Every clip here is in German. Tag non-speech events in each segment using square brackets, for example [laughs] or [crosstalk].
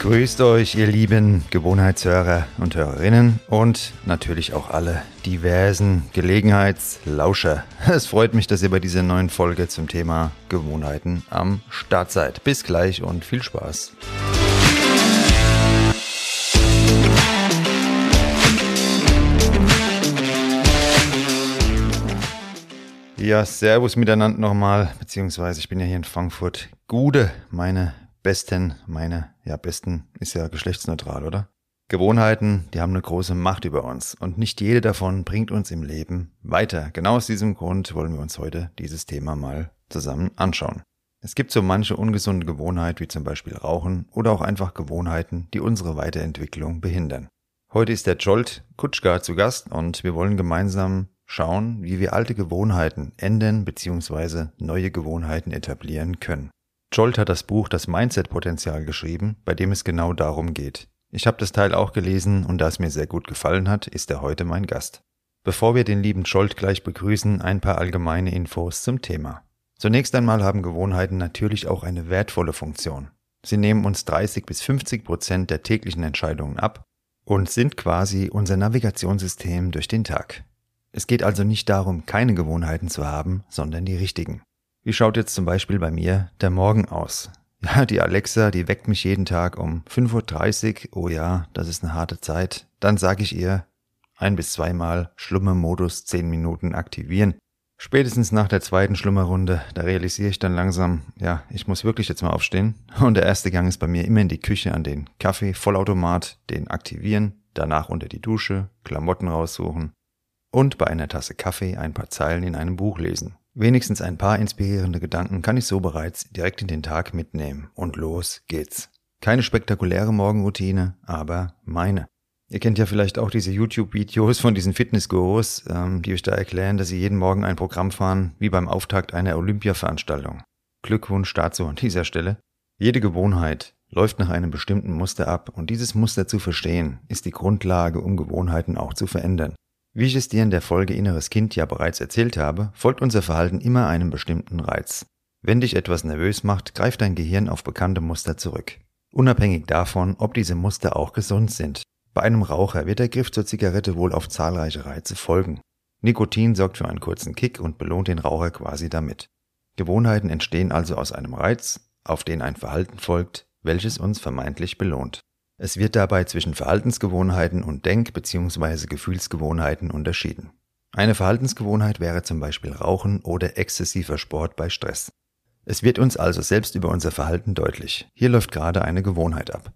Grüßt euch, ihr lieben Gewohnheitshörer und Hörerinnen und natürlich auch alle diversen Gelegenheitslauscher. Es freut mich, dass ihr bei dieser neuen Folge zum Thema Gewohnheiten am Start seid. Bis gleich und viel Spaß. Ja, Servus miteinander nochmal, beziehungsweise ich bin ja hier in Frankfurt. Gude, meine besten, meine, ja, besten ist ja geschlechtsneutral, oder? Gewohnheiten, die haben eine große Macht über uns und nicht jede davon bringt uns im Leben weiter. Genau aus diesem Grund wollen wir uns heute dieses Thema mal zusammen anschauen. Es gibt so manche ungesunde Gewohnheit, wie zum Beispiel Rauchen oder auch einfach Gewohnheiten, die unsere Weiterentwicklung behindern. Heute ist der Jolt Kutschka zu Gast und wir wollen gemeinsam schauen, wie wir alte Gewohnheiten ändern bzw. neue Gewohnheiten etablieren können. Jolt hat das Buch Das Mindset-Potenzial geschrieben, bei dem es genau darum geht. Ich habe das Teil auch gelesen und da es mir sehr gut gefallen hat, ist er heute mein Gast. Bevor wir den lieben Scholt gleich begrüßen, ein paar allgemeine Infos zum Thema. Zunächst einmal haben Gewohnheiten natürlich auch eine wertvolle Funktion. Sie nehmen uns 30 bis 50 Prozent der täglichen Entscheidungen ab und sind quasi unser Navigationssystem durch den Tag. Es geht also nicht darum, keine Gewohnheiten zu haben, sondern die richtigen. Wie schaut jetzt zum Beispiel bei mir der Morgen aus? [laughs] Ja, die Alexa, die weckt mich jeden Tag um 5.30 Uhr. Oh ja, das ist eine harte Zeit. Dann sage ich ihr ein bis zweimal Schlummermodus 10 Minuten aktivieren. Spätestens nach der zweiten Schlummerrunde, da realisiere ich dann langsam, ja, ich muss wirklich jetzt mal aufstehen. [laughs] Und der erste Gang ist bei mir immer in die Küche an den Kaffee, Vollautomat, den aktivieren, danach unter die Dusche, Klamotten raussuchen und bei einer Tasse Kaffee ein paar Zeilen in einem Buch lesen. Wenigstens ein paar inspirierende Gedanken kann ich so bereits direkt in den Tag mitnehmen. Und los geht's. Keine spektakuläre Morgenroutine, aber meine. Ihr kennt ja vielleicht auch diese YouTube-Videos von diesen Fitnessgurus, ähm, die euch da erklären, dass sie jeden Morgen ein Programm fahren, wie beim Auftakt einer Olympia-Veranstaltung. Glückwunsch dazu an dieser Stelle. Jede Gewohnheit läuft nach einem bestimmten Muster ab und dieses Muster zu verstehen, ist die Grundlage, um Gewohnheiten auch zu verändern. Wie ich es dir in der Folge Inneres Kind ja bereits erzählt habe, folgt unser Verhalten immer einem bestimmten Reiz. Wenn dich etwas nervös macht, greift dein Gehirn auf bekannte Muster zurück. Unabhängig davon, ob diese Muster auch gesund sind. Bei einem Raucher wird der Griff zur Zigarette wohl auf zahlreiche Reize folgen. Nikotin sorgt für einen kurzen Kick und belohnt den Raucher quasi damit. Gewohnheiten entstehen also aus einem Reiz, auf den ein Verhalten folgt, welches uns vermeintlich belohnt. Es wird dabei zwischen Verhaltensgewohnheiten und Denk- bzw. Gefühlsgewohnheiten unterschieden. Eine Verhaltensgewohnheit wäre zum Beispiel Rauchen oder exzessiver Sport bei Stress. Es wird uns also selbst über unser Verhalten deutlich. Hier läuft gerade eine Gewohnheit ab.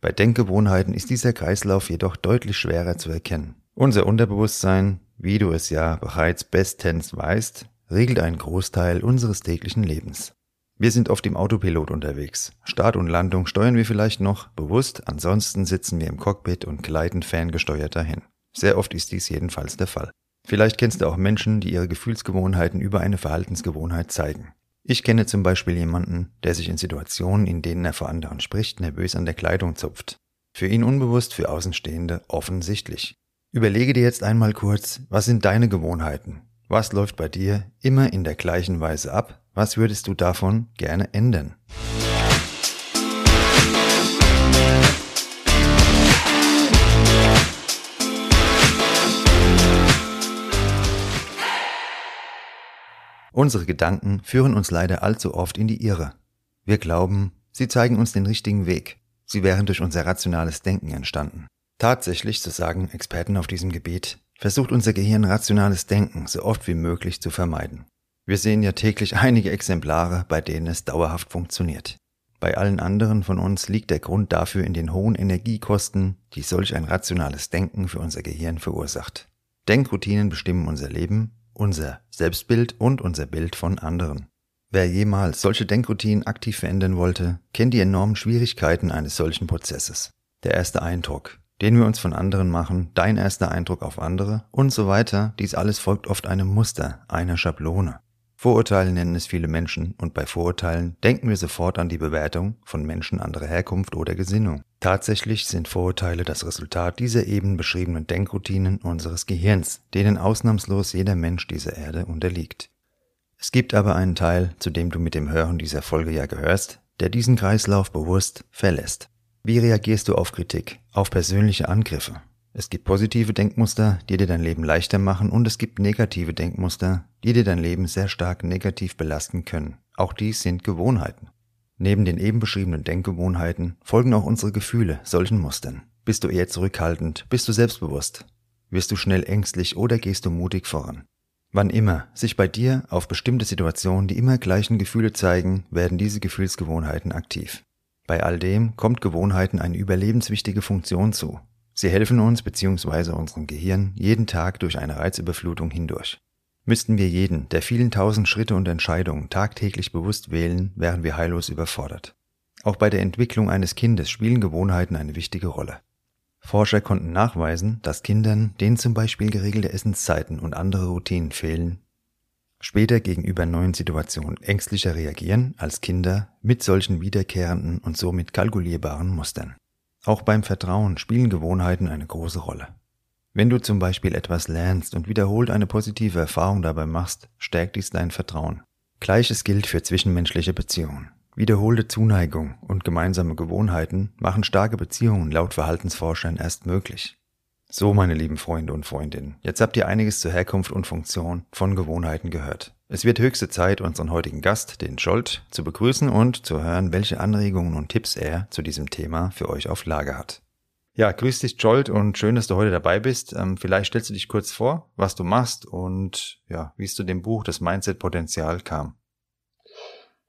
Bei Denkgewohnheiten ist dieser Kreislauf jedoch deutlich schwerer zu erkennen. Unser Unterbewusstsein, wie du es ja bereits bestens weißt, regelt einen Großteil unseres täglichen Lebens. Wir sind oft im Autopilot unterwegs. Start und Landung steuern wir vielleicht noch bewusst, ansonsten sitzen wir im Cockpit und gleiten ferngesteuert dahin. Sehr oft ist dies jedenfalls der Fall. Vielleicht kennst du auch Menschen, die ihre Gefühlsgewohnheiten über eine Verhaltensgewohnheit zeigen. Ich kenne zum Beispiel jemanden, der sich in Situationen, in denen er vor anderen spricht, nervös an der Kleidung zupft. Für ihn unbewusst, für Außenstehende offensichtlich. Überlege dir jetzt einmal kurz, was sind deine Gewohnheiten? Was läuft bei dir immer in der gleichen Weise ab, was würdest du davon gerne ändern? Unsere Gedanken führen uns leider allzu oft in die Irre. Wir glauben, sie zeigen uns den richtigen Weg. Sie wären durch unser rationales Denken entstanden. Tatsächlich, so sagen Experten auf diesem Gebiet, versucht unser Gehirn rationales Denken so oft wie möglich zu vermeiden. Wir sehen ja täglich einige Exemplare, bei denen es dauerhaft funktioniert. Bei allen anderen von uns liegt der Grund dafür in den hohen Energiekosten, die solch ein rationales Denken für unser Gehirn verursacht. Denkroutinen bestimmen unser Leben, unser Selbstbild und unser Bild von anderen. Wer jemals solche Denkroutinen aktiv verändern wollte, kennt die enormen Schwierigkeiten eines solchen Prozesses. Der erste Eindruck, den wir uns von anderen machen, dein erster Eindruck auf andere und so weiter, dies alles folgt oft einem Muster, einer Schablone. Vorurteile nennen es viele Menschen und bei Vorurteilen denken wir sofort an die Bewertung von Menschen anderer Herkunft oder Gesinnung. Tatsächlich sind Vorurteile das Resultat dieser eben beschriebenen Denkroutinen unseres Gehirns, denen ausnahmslos jeder Mensch dieser Erde unterliegt. Es gibt aber einen Teil, zu dem du mit dem Hören dieser Folge ja gehörst, der diesen Kreislauf bewusst verlässt. Wie reagierst du auf Kritik, auf persönliche Angriffe, es gibt positive Denkmuster, die dir dein Leben leichter machen und es gibt negative Denkmuster, die dir dein Leben sehr stark negativ belasten können. Auch dies sind Gewohnheiten. Neben den eben beschriebenen Denkgewohnheiten folgen auch unsere Gefühle solchen Mustern. Bist du eher zurückhaltend? Bist du selbstbewusst? Wirst du schnell ängstlich oder gehst du mutig voran? Wann immer sich bei dir auf bestimmte Situationen die immer gleichen Gefühle zeigen, werden diese Gefühlsgewohnheiten aktiv. Bei all dem kommt Gewohnheiten eine überlebenswichtige Funktion zu. Sie helfen uns bzw. unserem Gehirn jeden Tag durch eine Reizüberflutung hindurch. Müssten wir jeden der vielen tausend Schritte und Entscheidungen tagtäglich bewusst wählen, wären wir heillos überfordert. Auch bei der Entwicklung eines Kindes spielen Gewohnheiten eine wichtige Rolle. Forscher konnten nachweisen, dass Kindern, denen zum Beispiel geregelte Essenszeiten und andere Routinen fehlen, später gegenüber neuen Situationen ängstlicher reagieren als Kinder mit solchen wiederkehrenden und somit kalkulierbaren Mustern. Auch beim Vertrauen spielen Gewohnheiten eine große Rolle. Wenn du zum Beispiel etwas lernst und wiederholt eine positive Erfahrung dabei machst, stärkt dies dein Vertrauen. Gleiches gilt für zwischenmenschliche Beziehungen. Wiederholte Zuneigung und gemeinsame Gewohnheiten machen starke Beziehungen laut Verhaltensforschern erst möglich. So, meine lieben Freunde und Freundinnen, jetzt habt ihr einiges zur Herkunft und Funktion von Gewohnheiten gehört. Es wird höchste Zeit, unseren heutigen Gast, den Scholt, zu begrüßen und zu hören, welche Anregungen und Tipps er zu diesem Thema für euch auf Lager hat. Ja, grüß dich, Jolt, und schön, dass du heute dabei bist. Ähm, vielleicht stellst du dich kurz vor, was du machst und ja, wie es zu dem Buch Das Mindset Potenzial kam.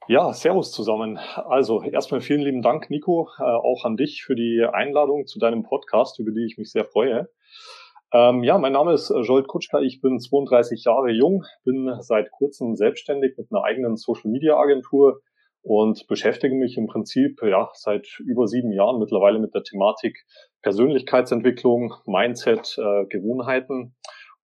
Ja, Servus zusammen. Also erstmal vielen lieben Dank, Nico, äh, auch an dich für die Einladung zu deinem Podcast, über die ich mich sehr freue. Ähm, ja, mein Name ist äh, Jolt Kutschka, ich bin 32 Jahre jung, bin seit kurzem selbstständig mit einer eigenen Social-Media-Agentur und beschäftige mich im Prinzip ja seit über sieben Jahren mittlerweile mit der Thematik Persönlichkeitsentwicklung, Mindset, äh, Gewohnheiten.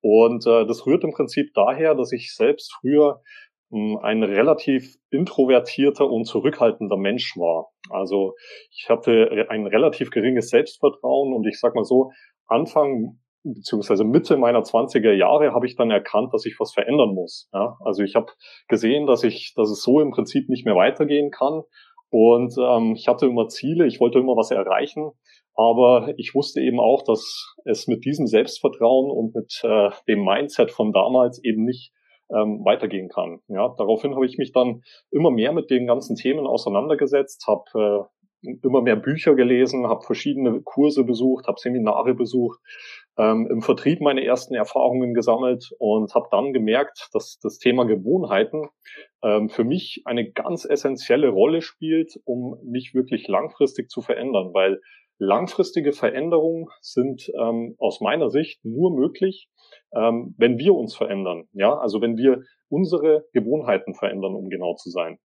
Und äh, das rührt im Prinzip daher, dass ich selbst früher ein relativ introvertierter und zurückhaltender Mensch war. Also ich hatte ein relativ geringes Selbstvertrauen und ich sag mal so, Anfang beziehungsweise Mitte meiner 20er Jahre habe ich dann erkannt, dass ich was verändern muss. Ja? Also ich habe gesehen, dass ich, dass es so im Prinzip nicht mehr weitergehen kann. Und ähm, ich hatte immer Ziele, ich wollte immer was erreichen, aber ich wusste eben auch, dass es mit diesem Selbstvertrauen und mit äh, dem Mindset von damals eben nicht ähm, weitergehen kann. Ja, daraufhin habe ich mich dann immer mehr mit den ganzen Themen auseinandergesetzt, habe äh, immer mehr Bücher gelesen, habe verschiedene Kurse besucht, habe Seminare besucht, ähm, im Vertrieb meine ersten Erfahrungen gesammelt und habe dann gemerkt, dass das Thema Gewohnheiten ähm, für mich eine ganz essentielle Rolle spielt, um mich wirklich langfristig zu verändern, weil langfristige Veränderungen sind ähm, aus meiner Sicht nur möglich, ähm, wenn wir uns verändern. Ja, also wenn wir unsere Gewohnheiten verändern, um genau zu sein.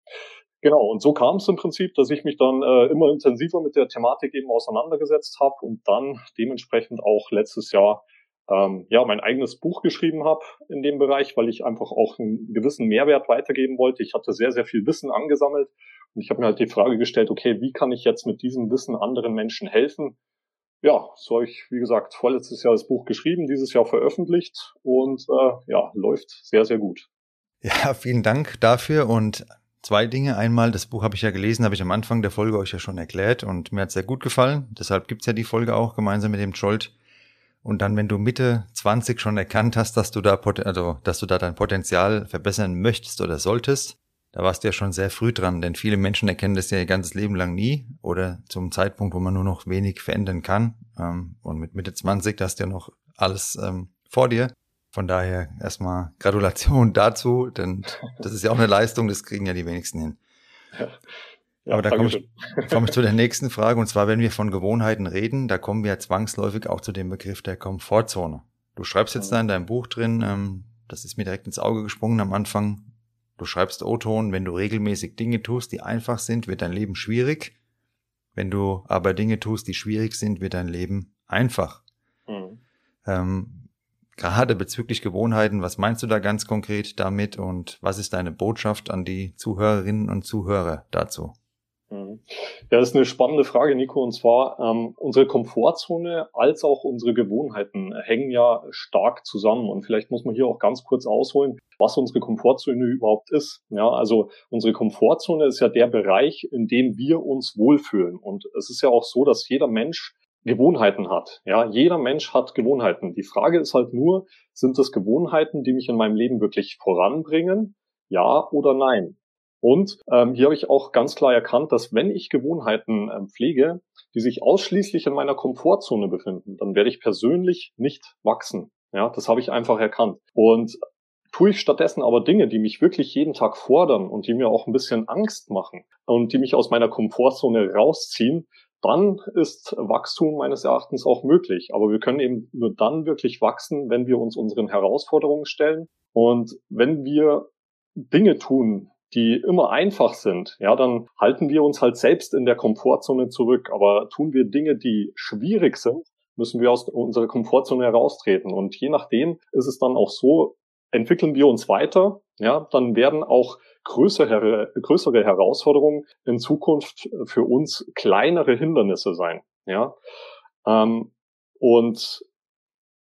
Genau, und so kam es im Prinzip, dass ich mich dann äh, immer intensiver mit der Thematik eben auseinandergesetzt habe und dann dementsprechend auch letztes Jahr ähm, ja mein eigenes Buch geschrieben habe in dem Bereich, weil ich einfach auch einen gewissen Mehrwert weitergeben wollte. Ich hatte sehr, sehr viel Wissen angesammelt und ich habe mir halt die Frage gestellt, okay, wie kann ich jetzt mit diesem Wissen anderen Menschen helfen? ja, so habe ich, wie gesagt, vorletztes Jahr das Buch geschrieben, dieses Jahr veröffentlicht und äh, ja, läuft sehr, sehr gut. Ja, vielen Dank dafür und zwei Dinge. Einmal, das Buch habe ich ja gelesen, habe ich am Anfang der Folge euch ja schon erklärt und mir hat sehr gut gefallen. Deshalb gibt's ja die Folge auch gemeinsam mit dem Scholt. Und dann, wenn du Mitte 20 schon erkannt hast, dass du da, also, dass du da dein Potenzial verbessern möchtest oder solltest, da warst du ja schon sehr früh dran, denn viele Menschen erkennen das ja ihr ganzes Leben lang nie oder zum Zeitpunkt, wo man nur noch wenig verändern kann. Ähm, und mit Mitte 20, da hast du ja noch alles ähm, vor dir. Von daher erstmal Gratulation [laughs] dazu, denn das ist ja auch eine Leistung, das kriegen ja die wenigsten hin. Ja. Ja, Aber da komme ich, [laughs] komm ich zu der [laughs] nächsten Frage. Und zwar, wenn wir von Gewohnheiten reden, da kommen wir zwangsläufig auch zu dem Begriff der Komfortzone. Du schreibst jetzt da in deinem Buch drin, ähm, das ist mir direkt ins Auge gesprungen am Anfang. Du schreibst O-Ton, wenn du regelmäßig Dinge tust, die einfach sind, wird dein Leben schwierig. Wenn du aber Dinge tust, die schwierig sind, wird dein Leben einfach. Mhm. Ähm, gerade bezüglich Gewohnheiten, was meinst du da ganz konkret damit und was ist deine Botschaft an die Zuhörerinnen und Zuhörer dazu? Mhm. Ja, das ist eine spannende Frage, Nico. Und zwar, ähm, unsere Komfortzone als auch unsere Gewohnheiten hängen ja stark zusammen. Und vielleicht muss man hier auch ganz kurz ausholen, was unsere Komfortzone überhaupt ist. Ja, also unsere Komfortzone ist ja der Bereich, in dem wir uns wohlfühlen. Und es ist ja auch so, dass jeder Mensch Gewohnheiten hat. Ja, jeder Mensch hat Gewohnheiten. Die Frage ist halt nur, sind das Gewohnheiten, die mich in meinem Leben wirklich voranbringen? Ja oder nein? Und ähm, hier habe ich auch ganz klar erkannt, dass wenn ich Gewohnheiten ähm, pflege, die sich ausschließlich in meiner Komfortzone befinden, dann werde ich persönlich nicht wachsen. Ja, das habe ich einfach erkannt. Und tue ich stattdessen aber Dinge, die mich wirklich jeden Tag fordern und die mir auch ein bisschen Angst machen und die mich aus meiner Komfortzone rausziehen, dann ist Wachstum meines Erachtens auch möglich. Aber wir können eben nur dann wirklich wachsen, wenn wir uns unseren Herausforderungen stellen und wenn wir Dinge tun, die immer einfach sind, ja, dann halten wir uns halt selbst in der Komfortzone zurück. Aber tun wir Dinge, die schwierig sind, müssen wir aus unserer Komfortzone heraustreten. Und je nachdem ist es dann auch so, entwickeln wir uns weiter, ja, dann werden auch größere, größere Herausforderungen in Zukunft für uns kleinere Hindernisse sein, ja. Ähm, und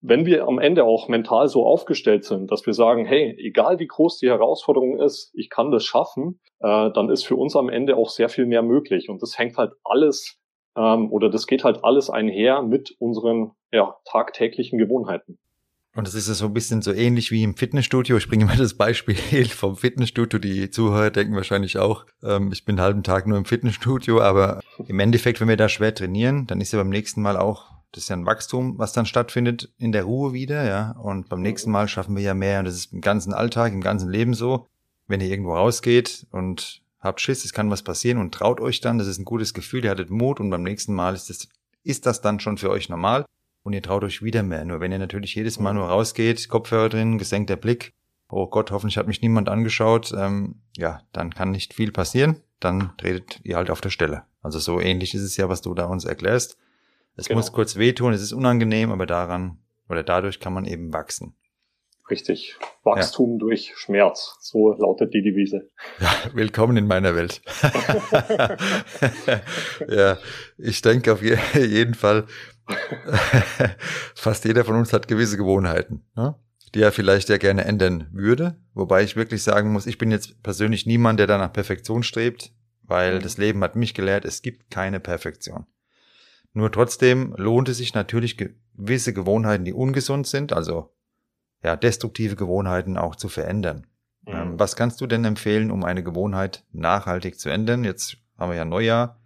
wenn wir am Ende auch mental so aufgestellt sind, dass wir sagen, hey, egal wie groß die Herausforderung ist, ich kann das schaffen, äh, dann ist für uns am Ende auch sehr viel mehr möglich. Und das hängt halt alles ähm, oder das geht halt alles einher mit unseren ja, tagtäglichen Gewohnheiten. Und das ist ja so ein bisschen so ähnlich wie im Fitnessstudio. Ich bringe mal das Beispiel [laughs] vom Fitnessstudio. Die Zuhörer denken wahrscheinlich auch, ähm, ich bin einen halben Tag nur im Fitnessstudio, aber im Endeffekt, wenn wir da schwer trainieren, dann ist ja beim nächsten Mal auch das ist ja ein Wachstum, was dann stattfindet in der Ruhe wieder, ja. Und beim nächsten Mal schaffen wir ja mehr. Und das ist im ganzen Alltag, im ganzen Leben so. Wenn ihr irgendwo rausgeht und habt Schiss, es kann was passieren und traut euch dann, das ist ein gutes Gefühl, ihr hattet Mut und beim nächsten Mal ist das, ist das dann schon für euch normal und ihr traut euch wieder mehr. Nur wenn ihr natürlich jedes Mal nur rausgeht, Kopfhörer drin, gesenkter Blick, oh Gott, hoffentlich hat mich niemand angeschaut, ähm, ja, dann kann nicht viel passieren, dann tretet ihr halt auf der Stelle. Also so ähnlich ist es ja, was du da uns erklärst. Es genau. muss kurz wehtun, es ist unangenehm, aber daran oder dadurch kann man eben wachsen. Richtig. Wachstum ja. durch Schmerz. So lautet die Devise. Ja, willkommen in meiner Welt. [laughs] ja, ich denke auf jeden Fall, [laughs] fast jeder von uns hat gewisse Gewohnheiten, ne? die er vielleicht ja gerne ändern würde. Wobei ich wirklich sagen muss, ich bin jetzt persönlich niemand, der da nach Perfektion strebt, weil mhm. das Leben hat mich gelehrt, es gibt keine Perfektion. Nur trotzdem lohnt es sich natürlich gewisse Gewohnheiten, die ungesund sind, also ja, destruktive Gewohnheiten auch zu verändern. Mhm. Ähm, was kannst du denn empfehlen, um eine Gewohnheit nachhaltig zu ändern? Jetzt haben wir ja Neujahr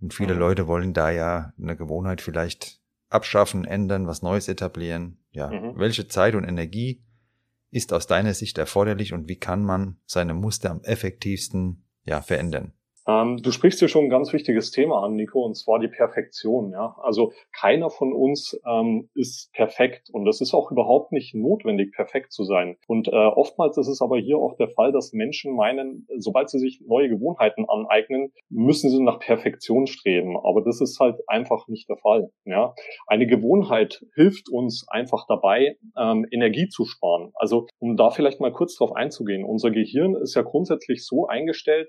und viele mhm. Leute wollen da ja eine Gewohnheit vielleicht abschaffen, ändern, was Neues etablieren. Ja, mhm. welche Zeit und Energie ist aus deiner Sicht erforderlich und wie kann man seine Muster am effektivsten ja verändern? Ähm, du sprichst hier schon ein ganz wichtiges Thema an, Nico, und zwar die Perfektion. Ja, also keiner von uns ähm, ist perfekt und es ist auch überhaupt nicht notwendig, perfekt zu sein. Und äh, oftmals ist es aber hier auch der Fall, dass Menschen meinen, sobald sie sich neue Gewohnheiten aneignen, müssen sie nach Perfektion streben. Aber das ist halt einfach nicht der Fall. Ja, eine Gewohnheit hilft uns einfach dabei, ähm, Energie zu sparen. Also um da vielleicht mal kurz drauf einzugehen: Unser Gehirn ist ja grundsätzlich so eingestellt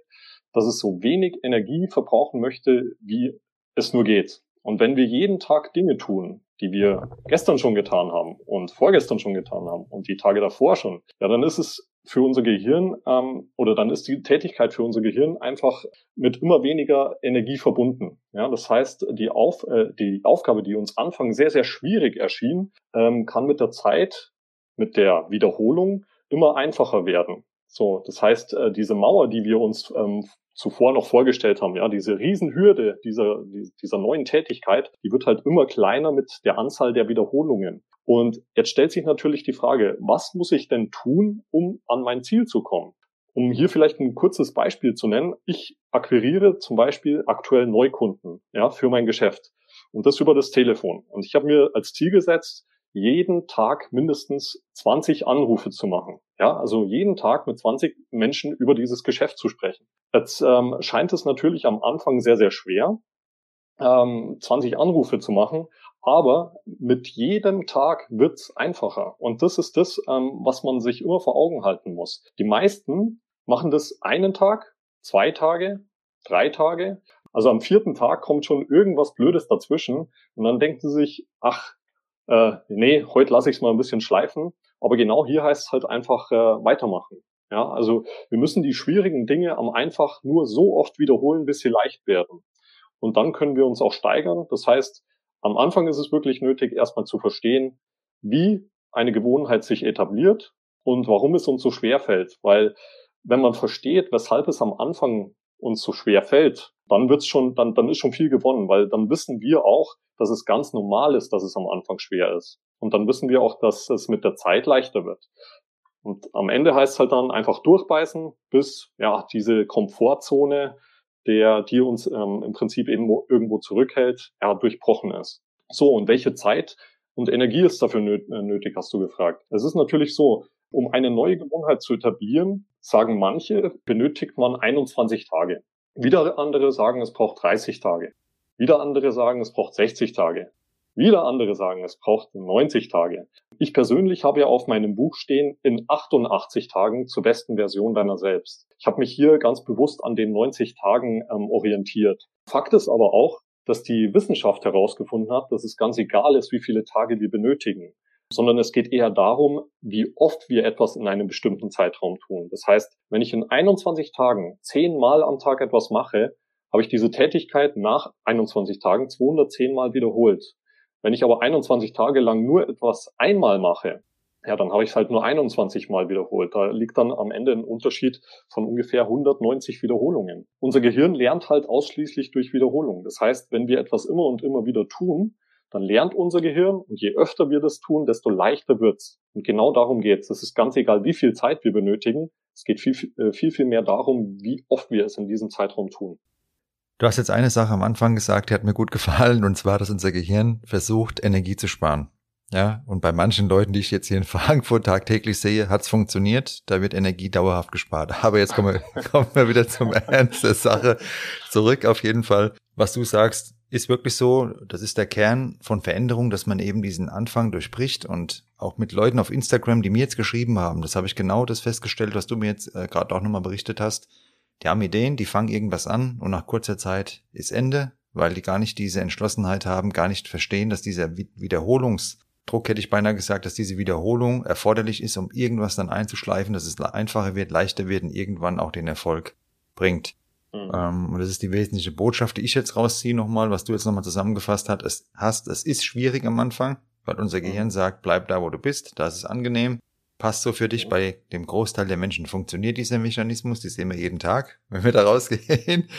dass es so wenig Energie verbrauchen möchte, wie es nur geht. Und wenn wir jeden Tag Dinge tun, die wir gestern schon getan haben und vorgestern schon getan haben und die Tage davor schon, ja, dann ist es für unser Gehirn ähm, oder dann ist die Tätigkeit für unser Gehirn einfach mit immer weniger Energie verbunden. Ja, das heißt, die, Auf, äh, die Aufgabe, die uns Anfang sehr, sehr schwierig erschien, ähm, kann mit der Zeit, mit der Wiederholung immer einfacher werden. So, das heißt, äh, diese Mauer, die wir uns ähm, zuvor noch vorgestellt haben, ja, diese Riesenhürde dieser, dieser neuen Tätigkeit, die wird halt immer kleiner mit der Anzahl der Wiederholungen. Und jetzt stellt sich natürlich die Frage, was muss ich denn tun, um an mein Ziel zu kommen? Um hier vielleicht ein kurzes Beispiel zu nennen, ich akquiriere zum Beispiel aktuell Neukunden ja, für mein Geschäft und das über das Telefon. Und ich habe mir als Ziel gesetzt, jeden Tag mindestens 20 Anrufe zu machen. Ja, also jeden Tag mit 20 Menschen über dieses Geschäft zu sprechen. Jetzt ähm, scheint es natürlich am Anfang sehr, sehr schwer, ähm, 20 Anrufe zu machen, aber mit jedem Tag wird's einfacher. Und das ist das, ähm, was man sich immer vor Augen halten muss. Die meisten machen das einen Tag, zwei Tage, drei Tage. Also am vierten Tag kommt schon irgendwas Blödes dazwischen und dann denken sie sich, ach, äh, nee, heute lasse ich es mal ein bisschen schleifen. Aber genau hier heißt es halt einfach äh, weitermachen. Ja, also wir müssen die schwierigen Dinge am einfach nur so oft wiederholen, bis sie leicht werden. Und dann können wir uns auch steigern. Das heißt, am Anfang ist es wirklich nötig, erstmal zu verstehen, wie eine Gewohnheit sich etabliert und warum es uns so schwer fällt. Weil wenn man versteht, weshalb es am Anfang uns so schwer fällt, dann wird's schon, dann, dann ist schon viel gewonnen, weil dann wissen wir auch, dass es ganz normal ist, dass es am Anfang schwer ist. Und dann wissen wir auch, dass es mit der Zeit leichter wird. Und am Ende heißt es halt dann einfach durchbeißen, bis ja diese Komfortzone, der die uns ähm, im Prinzip eben irgendwo zurückhält, ja, durchbrochen ist. So, und welche Zeit und Energie ist dafür äh, nötig, hast du gefragt. Es ist natürlich so, um eine neue Gewohnheit zu etablieren, sagen manche, benötigt man 21 Tage. Wieder andere sagen, es braucht 30 Tage. Wieder andere sagen, es braucht 60 Tage. Wieder andere sagen, es braucht 90 Tage. Ich persönlich habe ja auf meinem Buch stehen, in 88 Tagen zur besten Version deiner selbst. Ich habe mich hier ganz bewusst an den 90 Tagen ähm, orientiert. Fakt ist aber auch, dass die Wissenschaft herausgefunden hat, dass es ganz egal ist, wie viele Tage wir benötigen, sondern es geht eher darum, wie oft wir etwas in einem bestimmten Zeitraum tun. Das heißt, wenn ich in 21 Tagen zehnmal am Tag etwas mache, habe ich diese Tätigkeit nach 21 Tagen 210 Mal wiederholt. Wenn ich aber 21 Tage lang nur etwas einmal mache, ja, dann habe ich es halt nur 21 Mal wiederholt. Da liegt dann am Ende ein Unterschied von ungefähr 190 Wiederholungen. Unser Gehirn lernt halt ausschließlich durch Wiederholung. Das heißt, wenn wir etwas immer und immer wieder tun, dann lernt unser Gehirn und je öfter wir das tun, desto leichter wird's. Und genau darum geht's. Es ist ganz egal, wie viel Zeit wir benötigen. Es geht viel, viel, äh, viel mehr darum, wie oft wir es in diesem Zeitraum tun. Du hast jetzt eine Sache am Anfang gesagt, die hat mir gut gefallen, und zwar, dass unser Gehirn versucht, Energie zu sparen. Ja, und bei manchen Leuten, die ich jetzt hier in Frankfurt tagtäglich sehe, hat's funktioniert. Da wird Energie dauerhaft gespart. [laughs] Aber jetzt kommen wir, [laughs] kommen wir wieder zum Ernst der Sache zurück. Auf jeden Fall, was du sagst, ist wirklich so. Das ist der Kern von Veränderung, dass man eben diesen Anfang durchbricht und auch mit Leuten auf Instagram, die mir jetzt geschrieben haben, das habe ich genau das festgestellt, was du mir jetzt äh, gerade auch nochmal berichtet hast. Die haben Ideen, die fangen irgendwas an und nach kurzer Zeit ist Ende, weil die gar nicht diese Entschlossenheit haben, gar nicht verstehen, dass dieser Wiederholungs Druck hätte ich beinahe gesagt, dass diese Wiederholung erforderlich ist, um irgendwas dann einzuschleifen, dass es einfacher wird, leichter wird und irgendwann auch den Erfolg bringt. Mhm. Ähm, und das ist die wesentliche Botschaft, die ich jetzt rausziehe nochmal, was du jetzt nochmal zusammengefasst hast. Es, hast. es ist schwierig am Anfang, weil unser mhm. Gehirn sagt, bleib da, wo du bist, da ist es angenehm. Passt so für dich. Mhm. Bei dem Großteil der Menschen funktioniert dieser Mechanismus, die sehen wir jeden Tag, [laughs] wenn wir da rausgehen.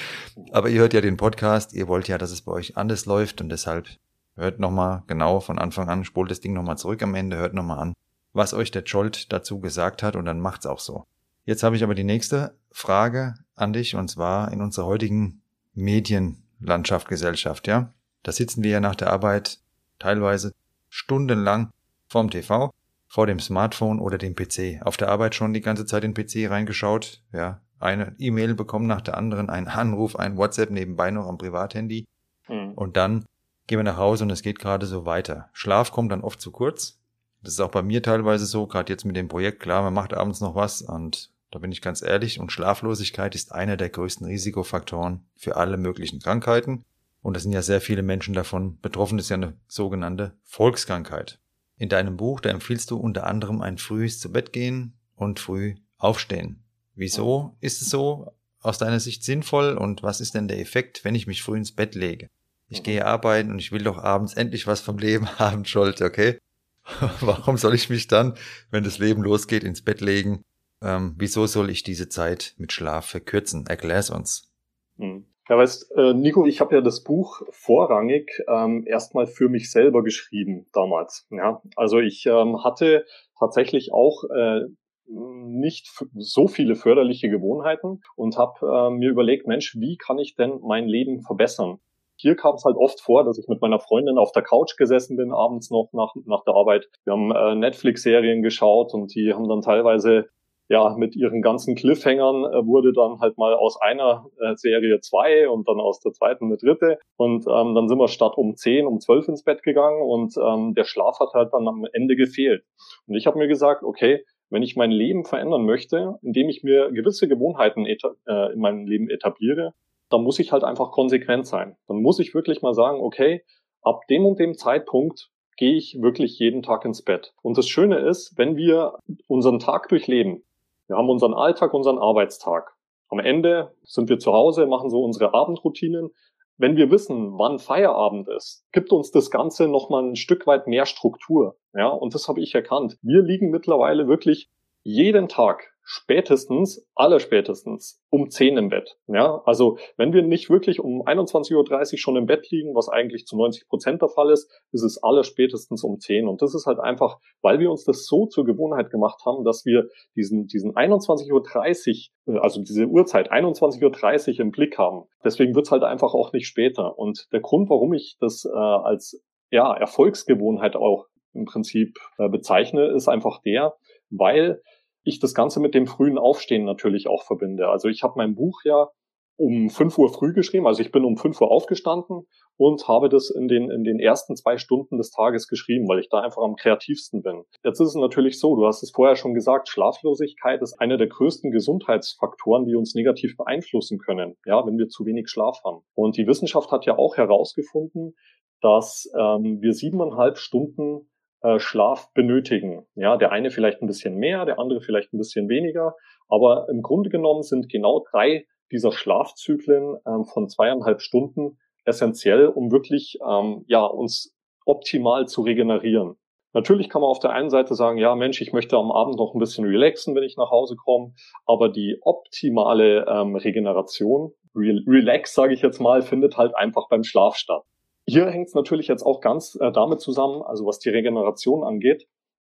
Aber ihr hört ja den Podcast, ihr wollt ja, dass es bei euch anders läuft und deshalb Hört nochmal genau von Anfang an, spult das Ding nochmal zurück am Ende, hört nochmal an, was euch der Jolt dazu gesagt hat und dann macht's auch so. Jetzt habe ich aber die nächste Frage an dich und zwar in unserer heutigen Medienlandschaft, Gesellschaft, ja. Da sitzen wir ja nach der Arbeit teilweise stundenlang vorm TV, vor dem Smartphone oder dem PC. Auf der Arbeit schon die ganze Zeit in den PC reingeschaut, ja. Eine E-Mail bekommen nach der anderen, ein Anruf, ein WhatsApp nebenbei noch am Privathandy. Mhm. Und dann gehen wir nach Hause und es geht gerade so weiter. Schlaf kommt dann oft zu kurz. Das ist auch bei mir teilweise so, gerade jetzt mit dem Projekt, klar, man macht abends noch was und da bin ich ganz ehrlich, und Schlaflosigkeit ist einer der größten Risikofaktoren für alle möglichen Krankheiten. Und da sind ja sehr viele Menschen davon betroffen, das ist ja eine sogenannte Volkskrankheit. In deinem Buch, da empfiehlst du unter anderem ein frühes zu Bett gehen und früh aufstehen. Wieso ist es so? aus deiner Sicht sinnvoll und was ist denn der Effekt, wenn ich mich früh ins Bett lege? Ich mhm. gehe arbeiten und ich will doch abends endlich was vom Leben [laughs] haben, Scholte, okay? [laughs] Warum soll ich mich dann, wenn das Leben losgeht, ins Bett legen? Ähm, wieso soll ich diese Zeit mit Schlaf verkürzen? Erklär's uns. Mhm. Ja, weißt, äh, Nico, ich habe ja das Buch vorrangig ähm, erstmal für mich selber geschrieben damals. Ja, also ich ähm, hatte tatsächlich auch äh, nicht so viele förderliche Gewohnheiten und habe äh, mir überlegt, Mensch, wie kann ich denn mein Leben verbessern? Hier kam es halt oft vor, dass ich mit meiner Freundin auf der Couch gesessen bin, abends noch nach, nach der Arbeit. Wir haben äh, Netflix-Serien geschaut und die haben dann teilweise ja, mit ihren ganzen Cliffhangern äh, wurde dann halt mal aus einer äh, Serie zwei und dann aus der zweiten eine dritte. Und ähm, dann sind wir statt um zehn, um zwölf ins Bett gegangen und ähm, der Schlaf hat halt dann am Ende gefehlt. Und ich habe mir gesagt, okay, wenn ich mein Leben verändern möchte, indem ich mir gewisse Gewohnheiten äh, in meinem Leben etabliere, dann muss ich halt einfach konsequent sein. Dann muss ich wirklich mal sagen, okay, ab dem und dem Zeitpunkt gehe ich wirklich jeden Tag ins Bett. Und das Schöne ist, wenn wir unseren Tag durchleben, wir haben unseren Alltag, unseren Arbeitstag. Am Ende sind wir zu Hause, machen so unsere Abendroutinen. Wenn wir wissen, wann Feierabend ist, gibt uns das Ganze nochmal ein Stück weit mehr Struktur. Ja, und das habe ich erkannt. Wir liegen mittlerweile wirklich jeden Tag spätestens, allerspätestens um 10 im Bett. Ja, also wenn wir nicht wirklich um 21.30 Uhr schon im Bett liegen, was eigentlich zu 90 Prozent der Fall ist, ist es allerspätestens um 10. Und das ist halt einfach, weil wir uns das so zur Gewohnheit gemacht haben, dass wir diesen, diesen 21.30 Uhr, also diese Uhrzeit 21.30 Uhr im Blick haben. Deswegen wird's halt einfach auch nicht später. Und der Grund, warum ich das äh, als ja, Erfolgsgewohnheit auch im Prinzip äh, bezeichne, ist einfach der, weil ich das Ganze mit dem frühen Aufstehen natürlich auch verbinde. Also ich habe mein Buch ja um 5 Uhr früh geschrieben, also ich bin um 5 Uhr aufgestanden und habe das in den, in den ersten zwei Stunden des Tages geschrieben, weil ich da einfach am kreativsten bin. Jetzt ist es natürlich so, du hast es vorher schon gesagt, Schlaflosigkeit ist einer der größten Gesundheitsfaktoren, die uns negativ beeinflussen können, ja, wenn wir zu wenig Schlaf haben. Und die Wissenschaft hat ja auch herausgefunden, dass ähm, wir siebeneinhalb Stunden äh, Schlaf benötigen. Ja, der eine vielleicht ein bisschen mehr, der andere vielleicht ein bisschen weniger. Aber im Grunde genommen sind genau drei dieser Schlafzyklen ähm, von zweieinhalb Stunden essentiell, um wirklich ähm, ja uns optimal zu regenerieren. Natürlich kann man auf der einen Seite sagen, ja Mensch, ich möchte am Abend noch ein bisschen relaxen, wenn ich nach Hause komme, aber die optimale ähm, Regeneration, Relax sage ich jetzt mal, findet halt einfach beim Schlaf statt. Hier hängt es natürlich jetzt auch ganz äh, damit zusammen, also was die Regeneration angeht.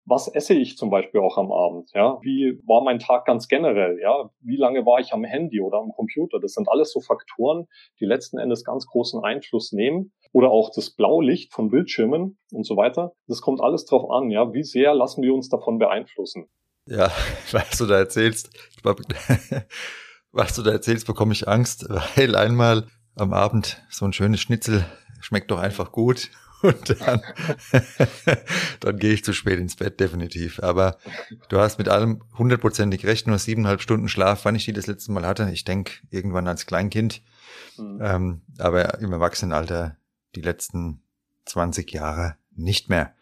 Was esse ich zum Beispiel auch am Abend? Ja, wie war mein Tag ganz generell? Ja, wie lange war ich am Handy oder am Computer? Das sind alles so Faktoren, die letzten Endes ganz großen Einfluss nehmen. Oder auch das Blaulicht von Bildschirmen und so weiter. Das kommt alles drauf an. Ja, wie sehr lassen wir uns davon beeinflussen? Ja, [laughs] was du da erzählst, [laughs] was du da erzählst, bekomme ich Angst, [laughs] weil einmal am Abend so ein schönes Schnitzel schmeckt doch einfach gut. [laughs] Und dann, [laughs] dann gehe ich zu spät ins Bett, definitiv. Aber du hast mit allem hundertprozentig recht, nur siebeneinhalb Stunden Schlaf, wann ich die das letzte Mal hatte. Ich denke, irgendwann als Kleinkind. Mhm. Ähm, aber im Erwachsenenalter die letzten 20 Jahre nicht mehr.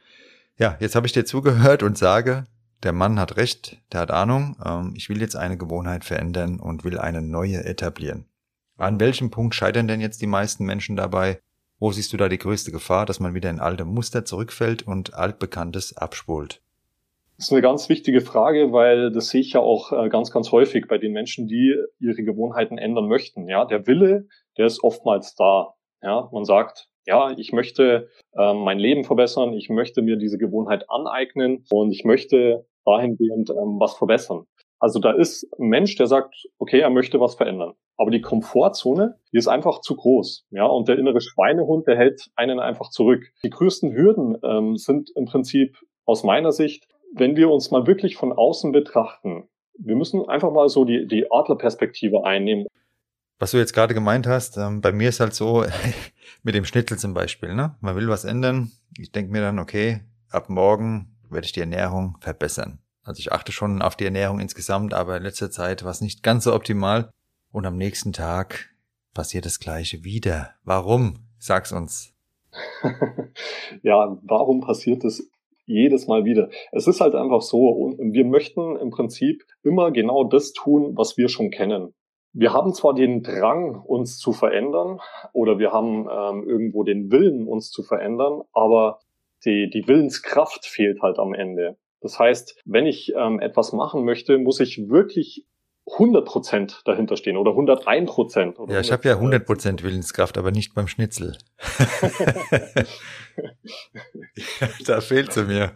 Ja, jetzt habe ich dir zugehört und sage, der Mann hat recht, der hat Ahnung. Ähm, ich will jetzt eine Gewohnheit verändern und will eine neue etablieren. An welchem Punkt scheitern denn jetzt die meisten Menschen dabei? Wo siehst du da die größte Gefahr, dass man wieder in alte Muster zurückfällt und altbekanntes abspult? Das ist eine ganz wichtige Frage, weil das sehe ich ja auch äh, ganz, ganz häufig bei den Menschen, die ihre Gewohnheiten ändern möchten. Ja, der Wille, der ist oftmals da. Ja, man sagt, ja, ich möchte äh, mein Leben verbessern, ich möchte mir diese Gewohnheit aneignen und ich möchte dahingehend ähm, was verbessern. Also da ist ein Mensch, der sagt, okay, er möchte was verändern. Aber die Komfortzone, die ist einfach zu groß. Ja, und der innere Schweinehund, der hält einen einfach zurück. Die größten Hürden ähm, sind im Prinzip aus meiner Sicht, wenn wir uns mal wirklich von außen betrachten. Wir müssen einfach mal so die, die Adlerperspektive einnehmen. Was du jetzt gerade gemeint hast, ähm, bei mir ist halt so, [laughs] mit dem Schnitzel zum Beispiel, ne? Man will was ändern. Ich denke mir dann, okay, ab morgen werde ich die Ernährung verbessern. Also ich achte schon auf die Ernährung insgesamt, aber in letzter Zeit war es nicht ganz so optimal. Und am nächsten Tag passiert das Gleiche wieder. Warum? Sag's uns. [laughs] ja, warum passiert es jedes Mal wieder? Es ist halt einfach so, wir möchten im Prinzip immer genau das tun, was wir schon kennen. wir haben zwar den Drang, uns zu verändern, oder wir haben ähm, irgendwo den Willen, uns zu verändern, aber die, die Willenskraft fehlt halt am Ende. Das heißt, wenn ich ähm, etwas machen möchte, muss ich wirklich 100 Prozent dahinter stehen oder 101 Prozent. Ja, ich habe ja 100 Prozent Willenskraft, aber nicht beim Schnitzel. [laughs] [laughs] da fehlt sie mir.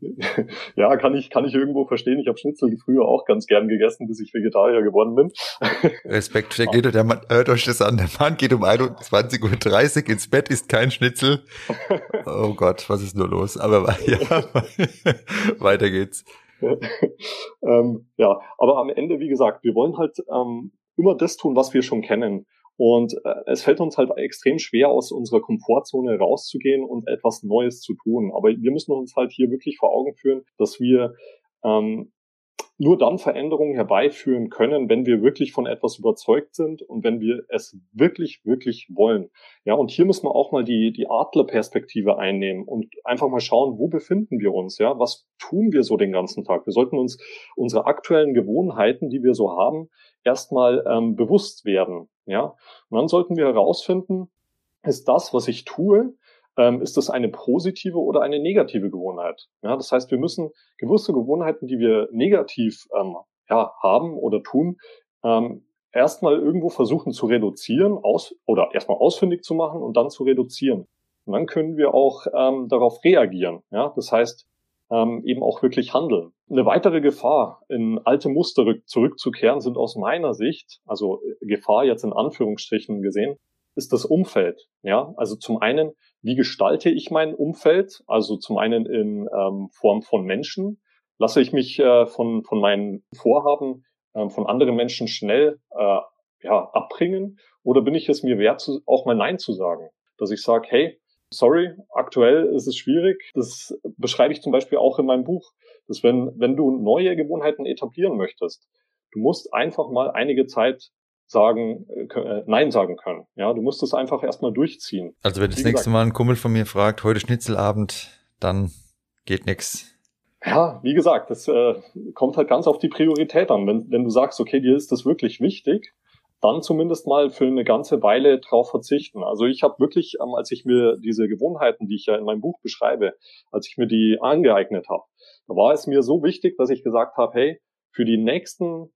[laughs] ja, kann ich, kann ich irgendwo verstehen. Ich habe Schnitzel früher auch ganz gern gegessen, bis ich Vegetarier geworden bin. [laughs] Respekt, der geht, der Mann, hört euch das an, der Mann geht um 21.30 Uhr ins Bett, isst kein Schnitzel. [laughs] Oh Gott, was ist nur los? Aber ja, weiter geht's. ähm, ja, aber am Ende, wie gesagt, wir wollen halt ähm, immer das tun, was wir schon kennen. Und äh, es fällt uns halt extrem schwer, aus unserer Komfortzone rauszugehen und etwas Neues zu tun. Aber wir müssen uns halt hier wirklich vor Augen führen, dass wir ähm, nur dann Veränderungen herbeiführen können, wenn wir wirklich von etwas überzeugt sind und wenn wir es wirklich, wirklich wollen. Ja, und hier müssen wir auch mal die, die Adlerperspektive einnehmen und einfach mal schauen, wo befinden wir uns? Ja, was tun wir so den ganzen Tag? Wir sollten uns unsere aktuellen Gewohnheiten, die wir so haben, erstmal ähm, bewusst werden. Ja, und dann sollten wir herausfinden, ist das, was ich tue, ähm, ist das eine positive oder eine negative Gewohnheit? Ja, das heißt, wir müssen gewisse Gewohnheiten, die wir negativ ähm, ja, haben oder tun, ähm, erstmal irgendwo versuchen zu reduzieren, aus oder erstmal ausfindig zu machen und dann zu reduzieren. Und dann können wir auch ähm, darauf reagieren. Ja, das heißt, ähm, eben auch wirklich handeln. Eine weitere Gefahr, in alte Muster zurückzukehren, sind aus meiner Sicht, also Gefahr jetzt in Anführungsstrichen gesehen, ist das Umfeld. Ja, also zum einen, wie gestalte ich mein Umfeld? Also zum einen in ähm, Form von Menschen. Lasse ich mich äh, von, von meinen Vorhaben äh, von anderen Menschen schnell äh, ja, abbringen? Oder bin ich es mir wert, zu, auch mal Nein zu sagen? Dass ich sage, hey, sorry, aktuell ist es schwierig. Das beschreibe ich zum Beispiel auch in meinem Buch, dass wenn, wenn du neue Gewohnheiten etablieren möchtest, du musst einfach mal einige Zeit sagen, äh, Nein sagen können. Ja, du musst es einfach erstmal durchziehen. Also wenn das nächste Mal ein Kumpel von mir fragt, heute Schnitzelabend, dann geht nix. Ja, wie gesagt, das äh, kommt halt ganz auf die Priorität an. Wenn, wenn du sagst, okay, dir ist das wirklich wichtig, dann zumindest mal für eine ganze Weile drauf verzichten. Also ich habe wirklich, ähm, als ich mir diese Gewohnheiten, die ich ja in meinem Buch beschreibe, als ich mir die angeeignet habe, da war es mir so wichtig, dass ich gesagt habe, hey, für die nächsten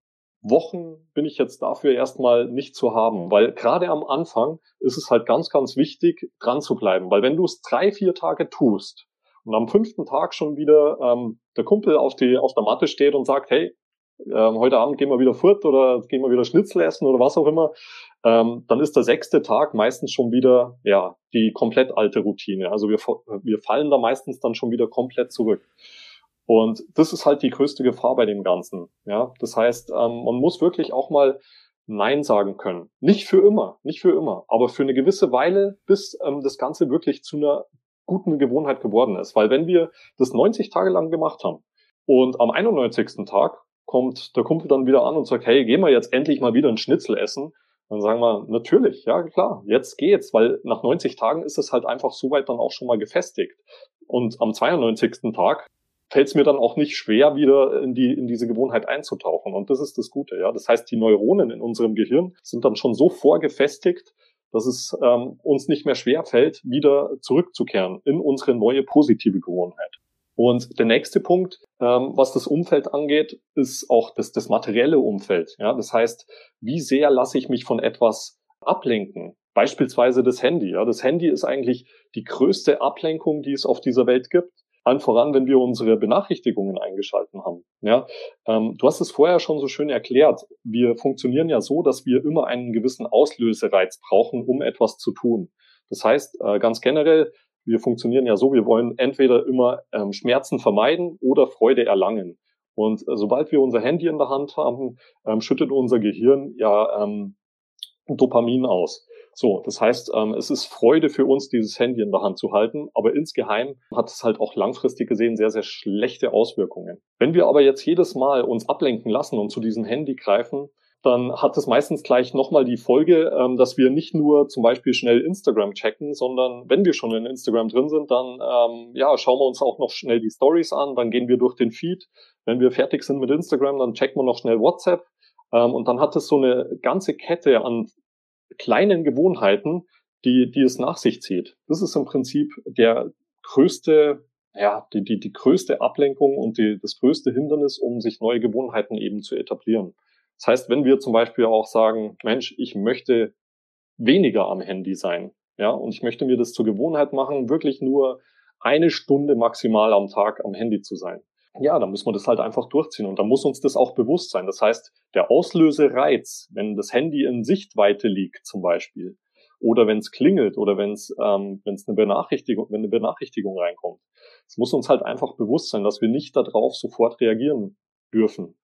Wochen bin ich jetzt dafür erstmal nicht zu haben, weil gerade am Anfang ist es halt ganz, ganz wichtig, dran zu bleiben, weil wenn du es drei, vier Tage tust und am fünften Tag schon wieder ähm, der Kumpel auf, die, auf der Matte steht und sagt, hey, ähm, heute Abend gehen wir wieder fort oder gehen wir wieder Schnitzel essen oder was auch immer, ähm, dann ist der sechste Tag meistens schon wieder ja die komplett alte Routine. Also wir, wir fallen da meistens dann schon wieder komplett zurück. Und das ist halt die größte Gefahr bei dem Ganzen. Ja, das heißt, ähm, man muss wirklich auch mal Nein sagen können. Nicht für immer, nicht für immer, aber für eine gewisse Weile, bis ähm, das Ganze wirklich zu einer guten Gewohnheit geworden ist. Weil wenn wir das 90 Tage lang gemacht haben und am 91. Tag kommt der Kumpel dann wieder an und sagt, hey, gehen wir jetzt endlich mal wieder ein Schnitzel essen. Dann sagen wir, natürlich, ja klar, jetzt geht's, weil nach 90 Tagen ist es halt einfach so weit dann auch schon mal gefestigt. Und am 92. Tag fällt es mir dann auch nicht schwer, wieder in, die, in diese Gewohnheit einzutauchen. Und das ist das Gute, ja. Das heißt, die Neuronen in unserem Gehirn sind dann schon so vorgefestigt, dass es ähm, uns nicht mehr schwer fällt, wieder zurückzukehren in unsere neue positive Gewohnheit. Und der nächste Punkt, ähm, was das Umfeld angeht, ist auch das, das materielle Umfeld. Ja? Das heißt, wie sehr lasse ich mich von etwas ablenken? Beispielsweise das Handy. Ja? Das Handy ist eigentlich die größte Ablenkung, die es auf dieser Welt gibt. Allen voran, wenn wir unsere Benachrichtigungen eingeschalten haben. Ja, ähm, du hast es vorher schon so schön erklärt. Wir funktionieren ja so, dass wir immer einen gewissen Auslösereiz brauchen, um etwas zu tun. Das heißt, äh, ganz generell, wir funktionieren ja so, wir wollen entweder immer ähm, Schmerzen vermeiden oder Freude erlangen. Und äh, sobald wir unser Handy in der Hand haben, ähm, schüttet unser Gehirn ja ähm, Dopamin aus. So, das heißt, ähm, es ist Freude für uns, dieses Handy in der Hand zu halten, aber insgeheim hat es halt auch langfristig gesehen sehr, sehr schlechte Auswirkungen. Wenn wir aber jetzt jedes Mal uns ablenken lassen und zu diesem Handy greifen, dann hat es meistens gleich nochmal die Folge, ähm, dass wir nicht nur zum Beispiel schnell Instagram checken, sondern wenn wir schon in Instagram drin sind, dann ähm, ja, schauen wir uns auch noch schnell die Stories an, dann gehen wir durch den Feed. Wenn wir fertig sind mit Instagram, dann checken wir noch schnell WhatsApp. Ähm, und dann hat es so eine ganze Kette an kleinen Gewohnheiten, die, die es nach sich zieht. Das ist im Prinzip der größte, ja, die, die, die größte Ablenkung und die, das größte Hindernis, um sich neue Gewohnheiten eben zu etablieren. Das heißt, wenn wir zum Beispiel auch sagen, Mensch, ich möchte weniger am Handy sein, ja, und ich möchte mir das zur Gewohnheit machen, wirklich nur eine Stunde maximal am Tag am Handy zu sein. Ja, dann müssen wir das halt einfach durchziehen und dann muss uns das auch bewusst sein. Das heißt, der Auslösereiz, wenn das Handy in Sichtweite liegt zum Beispiel, oder wenn es klingelt oder wenn es ähm, wenn's eine Benachrichtigung, wenn eine Benachrichtigung reinkommt, es muss uns halt einfach bewusst sein, dass wir nicht darauf sofort reagieren dürfen.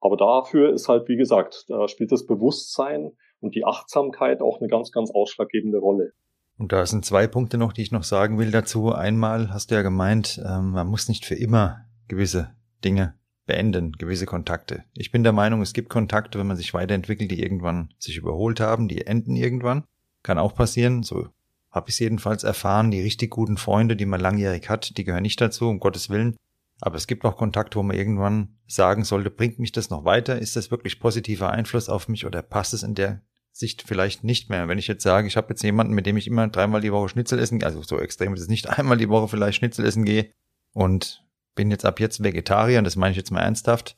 Aber dafür ist halt, wie gesagt, da spielt das Bewusstsein und die Achtsamkeit auch eine ganz, ganz ausschlaggebende Rolle. Und da sind zwei Punkte noch, die ich noch sagen will dazu. Einmal hast du ja gemeint, ähm, man muss nicht für immer gewisse Dinge beenden, gewisse Kontakte. Ich bin der Meinung, es gibt Kontakte, wenn man sich weiterentwickelt, die irgendwann sich überholt haben, die enden irgendwann. Kann auch passieren, so habe ich es jedenfalls erfahren. Die richtig guten Freunde, die man langjährig hat, die gehören nicht dazu, um Gottes Willen. Aber es gibt auch Kontakte, wo man irgendwann sagen sollte, bringt mich das noch weiter? Ist das wirklich positiver Einfluss auf mich oder passt es in der Sicht vielleicht nicht mehr. Wenn ich jetzt sage, ich habe jetzt jemanden, mit dem ich immer dreimal die Woche Schnitzel essen, also so extrem ist es nicht, [laughs] einmal die Woche vielleicht Schnitzel essen gehe und bin jetzt ab jetzt Vegetarier, und das meine ich jetzt mal ernsthaft,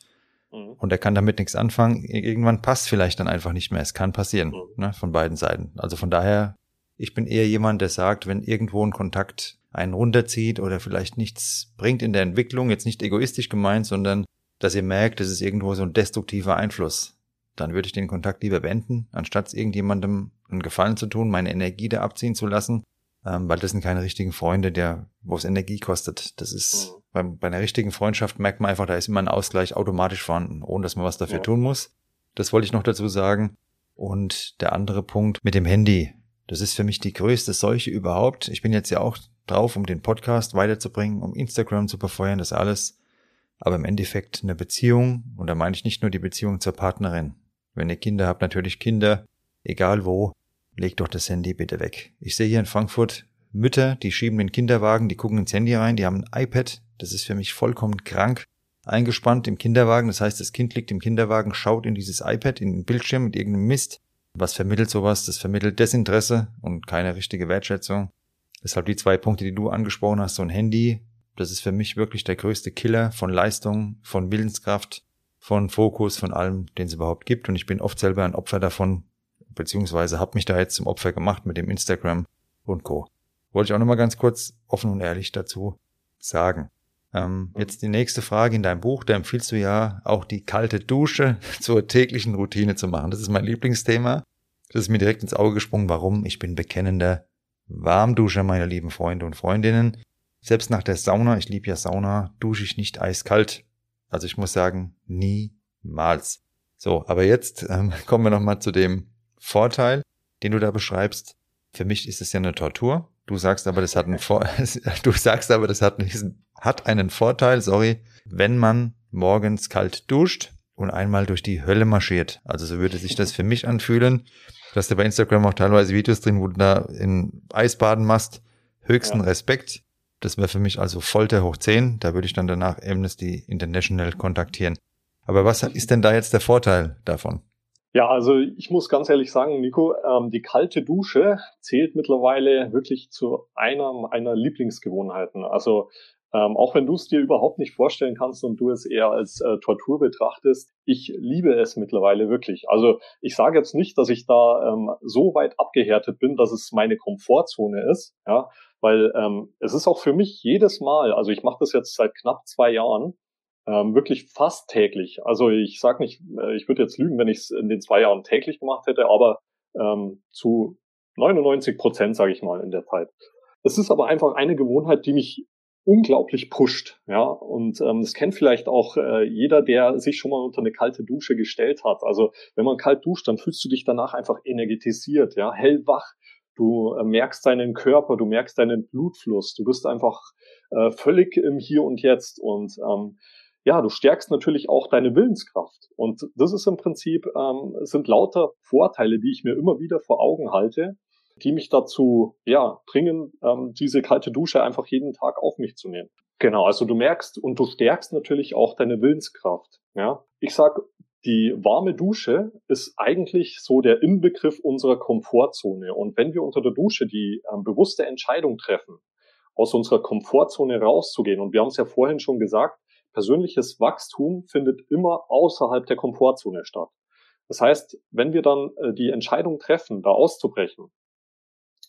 mhm. und er kann damit nichts anfangen, irgendwann passt vielleicht dann einfach nicht mehr. Es kann passieren, mhm. ne, von beiden Seiten. Also von daher, ich bin eher jemand, der sagt, wenn irgendwo ein Kontakt einen runterzieht oder vielleicht nichts bringt in der Entwicklung, jetzt nicht egoistisch gemeint, sondern dass ihr merkt, es ist irgendwo so ein destruktiver Einfluss dann würde ich den Kontakt lieber beenden, anstatt irgendjemandem einen Gefallen zu tun, meine Energie da abziehen zu lassen, ähm, weil das sind keine richtigen Freunde, der, wo es Energie kostet. Das ist, mhm. bei, bei einer richtigen Freundschaft merkt man einfach, da ist immer ein Ausgleich automatisch vorhanden, ohne dass man was dafür ja. tun muss. Das wollte ich noch dazu sagen. Und der andere Punkt mit dem Handy. Das ist für mich die größte Seuche überhaupt. Ich bin jetzt ja auch drauf, um den Podcast weiterzubringen, um Instagram zu befeuern, das alles. Aber im Endeffekt eine Beziehung, und da meine ich nicht nur die Beziehung zur Partnerin, wenn ihr Kinder habt, natürlich Kinder, egal wo, legt doch das Handy bitte weg. Ich sehe hier in Frankfurt Mütter, die schieben den Kinderwagen, die gucken ins Handy rein, die haben ein iPad, das ist für mich vollkommen krank, eingespannt im Kinderwagen. Das heißt, das Kind liegt im Kinderwagen, schaut in dieses iPad, in den Bildschirm mit irgendeinem Mist. Was vermittelt sowas? Das vermittelt Desinteresse und keine richtige Wertschätzung. Deshalb die zwei Punkte, die du angesprochen hast, so ein Handy, das ist für mich wirklich der größte Killer von Leistung, von Willenskraft, von Fokus, von allem, den es überhaupt gibt. Und ich bin oft selber ein Opfer davon, beziehungsweise habe mich da jetzt zum Opfer gemacht mit dem Instagram und Co. Wollte ich auch nochmal ganz kurz offen und ehrlich dazu sagen. Ähm, jetzt die nächste Frage in deinem Buch, da empfiehlst du ja auch die kalte Dusche [laughs] zur täglichen Routine zu machen. Das ist mein Lieblingsthema. Das ist mir direkt ins Auge gesprungen. Warum? Ich bin bekennender Warmduscher, meine lieben Freunde und Freundinnen. Selbst nach der Sauna, ich liebe ja Sauna, dusche ich nicht eiskalt. Also ich muss sagen, niemals. So, aber jetzt ähm, [laughs] kommen wir nochmal zu dem Vorteil, den du da beschreibst. Für mich ist es ja eine Tortur. Du sagst aber, das hat einen Vor [laughs] du sagst aber, das hat einen, hat einen Vorteil, sorry, wenn man morgens kalt duscht und einmal durch die Hölle marschiert. Also so würde sich das für mich anfühlen. Du hast ja bei Instagram auch teilweise Videos drin, wo du da in Eisbaden machst. Höchsten ja. Respekt. Das wäre für mich also Folter hoch 10. Da würde ich dann danach Amnesty International kontaktieren. Aber was ist denn da jetzt der Vorteil davon? Ja, also ich muss ganz ehrlich sagen, Nico, ähm, die kalte Dusche zählt mittlerweile wirklich zu einer meiner Lieblingsgewohnheiten. Also ähm, auch wenn du es dir überhaupt nicht vorstellen kannst und du es eher als äh, Tortur betrachtest, ich liebe es mittlerweile wirklich. Also ich sage jetzt nicht, dass ich da ähm, so weit abgehärtet bin, dass es meine Komfortzone ist, ja, weil ähm, es ist auch für mich jedes Mal, also ich mache das jetzt seit knapp zwei Jahren, ähm, wirklich fast täglich. Also ich sage nicht, äh, ich würde jetzt lügen, wenn ich es in den zwei Jahren täglich gemacht hätte, aber ähm, zu 99 Prozent, sage ich mal, in der Zeit. Es ist aber einfach eine Gewohnheit, die mich unglaublich pusht, ja. Und ähm, das kennt vielleicht auch äh, jeder, der sich schon mal unter eine kalte Dusche gestellt hat. Also wenn man kalt duscht, dann fühlst du dich danach einfach energetisiert, ja, hellwach. Du äh, merkst deinen Körper, du merkst deinen Blutfluss, du bist einfach äh, völlig im Hier und Jetzt und ähm, ja, du stärkst natürlich auch deine Willenskraft. Und das ist im Prinzip, ähm, sind lauter Vorteile, die ich mir immer wieder vor Augen halte, die mich dazu ja bringen, ähm, diese kalte Dusche einfach jeden Tag auf mich zu nehmen. Genau, also du merkst und du stärkst natürlich auch deine Willenskraft. Ja, ich sag die warme Dusche ist eigentlich so der Inbegriff unserer Komfortzone. Und wenn wir unter der Dusche die ähm, bewusste Entscheidung treffen, aus unserer Komfortzone rauszugehen, und wir haben es ja vorhin schon gesagt, persönliches Wachstum findet immer außerhalb der Komfortzone statt. Das heißt, wenn wir dann äh, die Entscheidung treffen, da auszubrechen,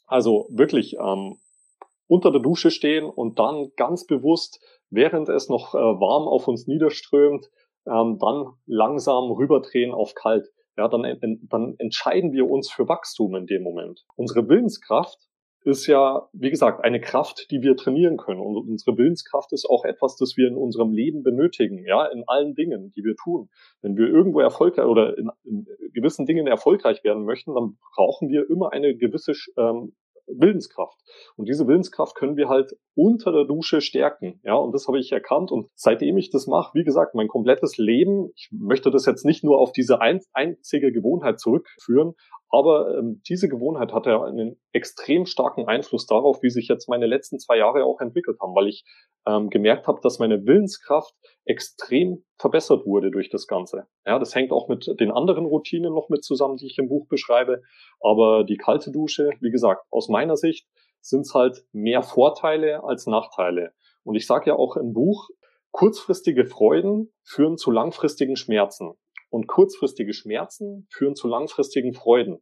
also wirklich ähm, unter der Dusche stehen und dann ganz bewusst, während es noch äh, warm auf uns niederströmt, ähm, dann langsam rüberdrehen auf kalt. Ja, dann, dann entscheiden wir uns für Wachstum in dem Moment. Unsere Willenskraft ist ja, wie gesagt, eine Kraft, die wir trainieren können. Und unsere Willenskraft ist auch etwas, das wir in unserem Leben benötigen, ja, in allen Dingen, die wir tun. Wenn wir irgendwo erfolgreich oder in, in gewissen Dingen erfolgreich werden möchten, dann brauchen wir immer eine gewisse ähm, Willenskraft. Und diese Willenskraft können wir halt unter der Dusche stärken. Ja, und das habe ich erkannt. Und seitdem ich das mache, wie gesagt, mein komplettes Leben, ich möchte das jetzt nicht nur auf diese ein, einzige Gewohnheit zurückführen, aber ähm, diese Gewohnheit hatte einen extrem starken Einfluss darauf, wie sich jetzt meine letzten zwei Jahre auch entwickelt haben, weil ich ähm, gemerkt habe, dass meine Willenskraft extrem verbessert wurde durch das Ganze. Ja, das hängt auch mit den anderen Routinen noch mit zusammen, die ich im Buch beschreibe. Aber die kalte Dusche, wie gesagt, aus meiner Sicht sind es halt mehr Vorteile als Nachteile. Und ich sage ja auch im Buch, kurzfristige Freuden führen zu langfristigen Schmerzen. Und kurzfristige Schmerzen führen zu langfristigen Freuden.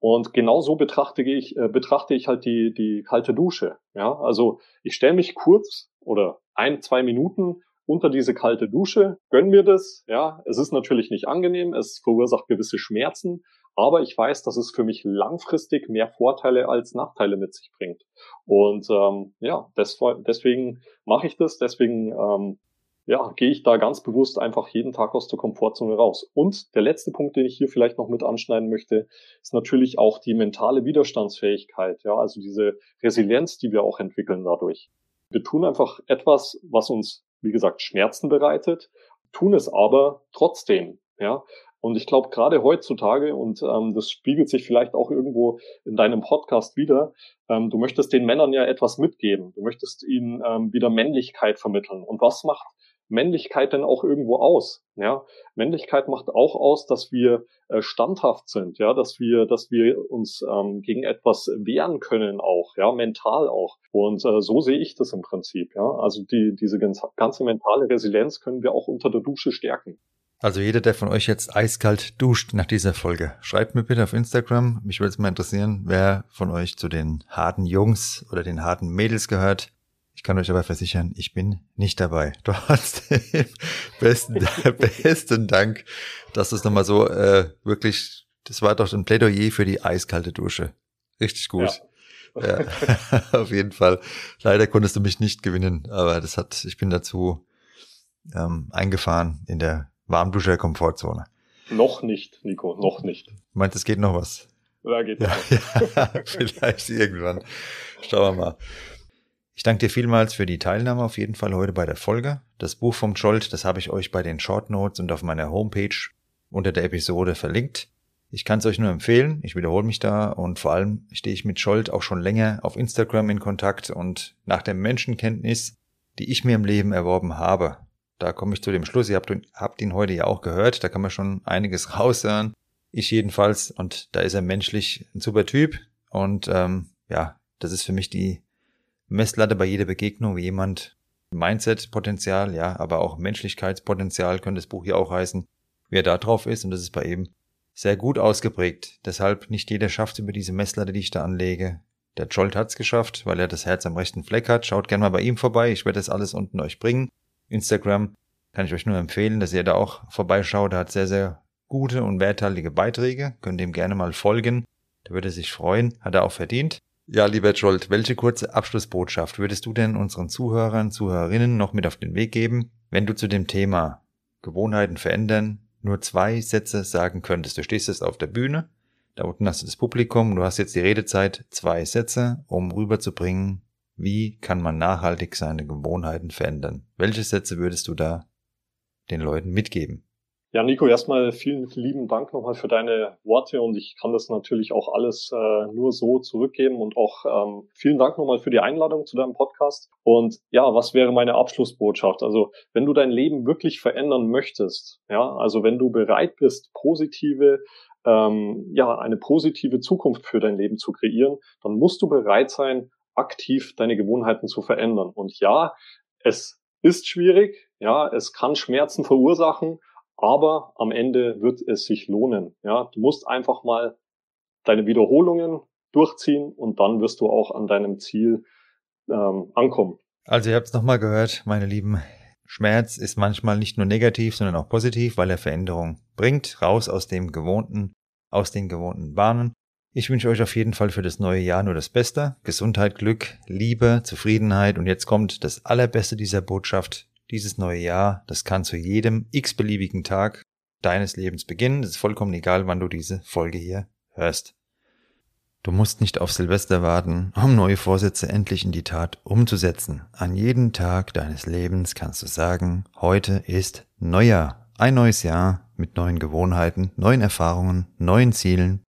Und genau so betrachte ich, äh, betrachte ich halt die, die kalte Dusche. Ja, also ich stelle mich kurz oder ein, zwei Minuten unter diese kalte Dusche, gönn mir das. Ja, es ist natürlich nicht angenehm, es verursacht gewisse Schmerzen, aber ich weiß, dass es für mich langfristig mehr Vorteile als Nachteile mit sich bringt. Und ähm, ja, des, deswegen mache ich das, deswegen ähm, ja, gehe ich da ganz bewusst einfach jeden Tag aus der Komfortzone raus. Und der letzte Punkt, den ich hier vielleicht noch mit anschneiden möchte, ist natürlich auch die mentale Widerstandsfähigkeit, ja, also diese Resilienz, die wir auch entwickeln dadurch. Wir tun einfach etwas, was uns, wie gesagt, Schmerzen bereitet, tun es aber trotzdem, ja. Und ich glaube, gerade heutzutage, und ähm, das spiegelt sich vielleicht auch irgendwo in deinem Podcast wieder, ähm, du möchtest den Männern ja etwas mitgeben. Du möchtest ihnen ähm, wieder Männlichkeit vermitteln. Und was macht Männlichkeit denn auch irgendwo aus? Ja, Männlichkeit macht auch aus, dass wir äh, standhaft sind, ja, dass wir, dass wir uns ähm, gegen etwas wehren können auch, ja, mental auch. Und äh, so sehe ich das im Prinzip, ja. Also die, diese ganze, ganze mentale Resilienz können wir auch unter der Dusche stärken. Also jeder, der von euch jetzt eiskalt duscht nach dieser Folge, schreibt mir bitte auf Instagram. Mich würde es mal interessieren, wer von euch zu den harten Jungs oder den harten Mädels gehört. Ich kann euch aber versichern, ich bin nicht dabei. [laughs] Trotzdem, besten, [laughs] besten Dank, dass du es nochmal so äh, wirklich, das war doch ein Plädoyer für die eiskalte Dusche. Richtig gut. Ja. ja. [laughs] auf jeden Fall. Leider konntest du mich nicht gewinnen, aber das hat, ich bin dazu ähm, eingefahren in der Warmduscher Komfortzone. Noch nicht, Nico, noch nicht. Meint, es geht noch was? Ja, geht ja, ja, vielleicht irgendwann. Schauen wir mal. Ich danke dir vielmals für die Teilnahme auf jeden Fall heute bei der Folge. Das Buch vom Scholt, das habe ich euch bei den Short Notes und auf meiner Homepage unter der Episode verlinkt. Ich kann es euch nur empfehlen, ich wiederhole mich da und vor allem stehe ich mit Scholt auch schon länger auf Instagram in Kontakt und nach der Menschenkenntnis, die ich mir im Leben erworben habe, da komme ich zu dem Schluss, ihr habt, habt ihn heute ja auch gehört, da kann man schon einiges [laughs] raushören. Ich jedenfalls und da ist er menschlich ein super Typ und ähm, ja, das ist für mich die Messlatte bei jeder Begegnung, wie jemand Mindset-Potenzial, ja, aber auch Menschlichkeitspotenzial könnte das Buch hier auch heißen, wie er da drauf ist und das ist bei ihm sehr gut ausgeprägt. Deshalb nicht jeder schafft über diese Messlatte, die ich da anlege. Der Jolt hat's geschafft, weil er das Herz am rechten Fleck hat. Schaut gerne mal bei ihm vorbei. Ich werde das alles unten euch bringen. Instagram kann ich euch nur empfehlen, dass ihr da auch vorbeischaut. Er hat sehr, sehr gute und werthaltige Beiträge. Könnt ihm gerne mal folgen. Da würde er sich freuen. Hat er auch verdient. Ja, lieber Jolt, welche kurze Abschlussbotschaft würdest du denn unseren Zuhörern, Zuhörerinnen noch mit auf den Weg geben, wenn du zu dem Thema Gewohnheiten verändern nur zwei Sätze sagen könntest? Du stehst jetzt auf der Bühne, da unten hast du das Publikum, du hast jetzt die Redezeit, zwei Sätze, um rüberzubringen, wie kann man nachhaltig seine Gewohnheiten verändern? Welche Sätze würdest du da den Leuten mitgeben? Ja, Nico, erstmal vielen lieben Dank nochmal für deine Worte und ich kann das natürlich auch alles äh, nur so zurückgeben und auch ähm, vielen Dank nochmal für die Einladung zu deinem Podcast. Und ja, was wäre meine Abschlussbotschaft? Also, wenn du dein Leben wirklich verändern möchtest, ja, also wenn du bereit bist, positive ähm, ja, eine positive Zukunft für dein Leben zu kreieren, dann musst du bereit sein, aktiv deine Gewohnheiten zu verändern. Und ja, es ist schwierig, ja, es kann Schmerzen verursachen, aber am Ende wird es sich lohnen. Ja, du musst einfach mal deine Wiederholungen durchziehen und dann wirst du auch an deinem Ziel ähm, ankommen. Also ihr habt es nochmal gehört, meine Lieben. Schmerz ist manchmal nicht nur negativ, sondern auch positiv, weil er Veränderung bringt, raus aus dem Gewohnten, aus den gewohnten Bahnen. Ich wünsche euch auf jeden Fall für das neue Jahr nur das Beste. Gesundheit, Glück, Liebe, Zufriedenheit und jetzt kommt das Allerbeste dieser Botschaft. Dieses neue Jahr, das kann zu jedem x-beliebigen Tag deines Lebens beginnen. Es ist vollkommen egal, wann du diese Folge hier hörst. Du musst nicht auf Silvester warten, um neue Vorsätze endlich in die Tat umzusetzen. An jedem Tag deines Lebens kannst du sagen, heute ist Neujahr. Ein neues Jahr mit neuen Gewohnheiten, neuen Erfahrungen, neuen Zielen.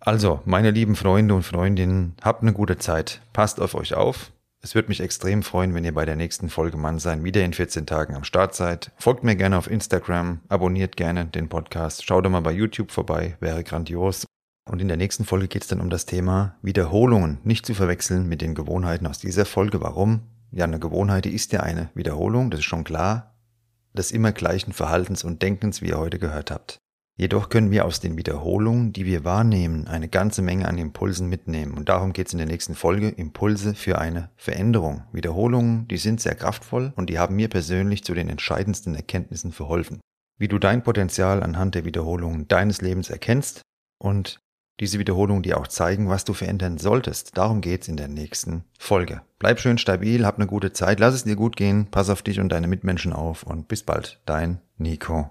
Also, meine lieben Freunde und Freundinnen, habt eine gute Zeit. Passt auf euch auf. Es würde mich extrem freuen, wenn ihr bei der nächsten Folge Mann sein wieder in 14 Tagen am Start seid. Folgt mir gerne auf Instagram, abonniert gerne den Podcast, schaut doch mal bei YouTube vorbei, wäre grandios. Und in der nächsten Folge geht es dann um das Thema Wiederholungen, nicht zu verwechseln mit den Gewohnheiten aus dieser Folge. Warum? Ja, eine Gewohnheit, ist ja eine Wiederholung, das ist schon klar, des immer gleichen Verhaltens und Denkens, wie ihr heute gehört habt. Jedoch können wir aus den Wiederholungen, die wir wahrnehmen, eine ganze Menge an Impulsen mitnehmen. Und darum geht es in der nächsten Folge, Impulse für eine Veränderung. Wiederholungen, die sind sehr kraftvoll und die haben mir persönlich zu den entscheidendsten Erkenntnissen verholfen. Wie du dein Potenzial anhand der Wiederholungen deines Lebens erkennst und diese Wiederholungen dir auch zeigen, was du verändern solltest. Darum geht's in der nächsten Folge. Bleib schön stabil, hab eine gute Zeit, lass es dir gut gehen, pass auf dich und deine Mitmenschen auf und bis bald, dein Nico.